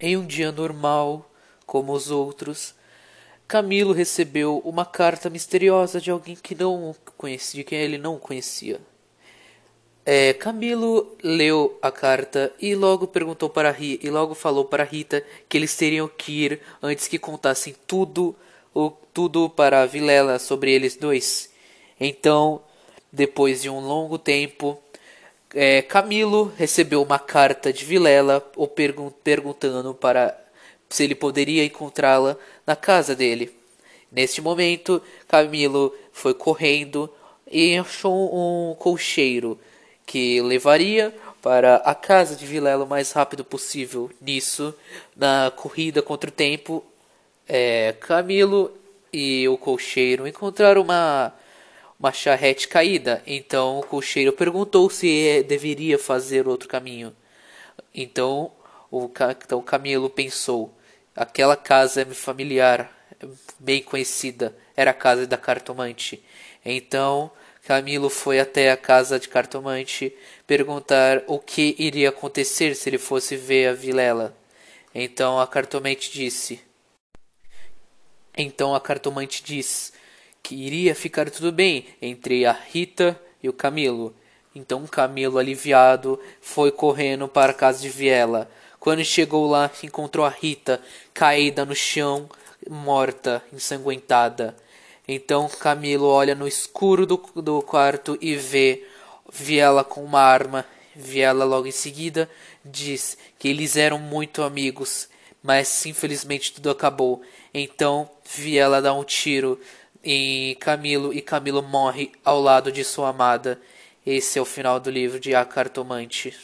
Em um dia normal, como os outros, Camilo recebeu uma carta misteriosa de alguém que não conhecia, de quem ele não conhecia. É, Camilo leu a carta e logo perguntou para Rita, e logo falou para Rita que eles teriam que ir antes que contassem tudo, o, tudo para Vilela sobre eles dois. Então, depois de um longo tempo, é, Camilo recebeu uma carta de Vilela o pergun perguntando para se ele poderia encontrá-la na casa dele. Neste momento, Camilo foi correndo e achou um colcheiro que levaria para a casa de Vilela o mais rápido possível. Nisso, na corrida contra o tempo, é, Camilo e o colcheiro encontraram uma uma charrete caída. Então o cocheiro perguntou se deveria fazer outro caminho. Então o, então Camilo pensou: aquela casa é familiar, bem conhecida, era a casa da cartomante. Então Camilo foi até a casa de cartomante perguntar o que iria acontecer se ele fosse ver a Vilela. Então a cartomante disse: Então a cartomante disse que iria ficar tudo bem entre a Rita e o Camilo. Então Camilo, aliviado, foi correndo para a casa de Viela. Quando chegou lá, encontrou a Rita caída no chão, morta, ensanguentada. Então Camilo olha no escuro do, do quarto e vê Viela com uma arma. Viela logo em seguida diz que eles eram muito amigos, mas infelizmente tudo acabou. Então Viela dá um tiro em Camilo e Camilo morre ao lado de sua amada. Esse é o final do livro de A Cartomante.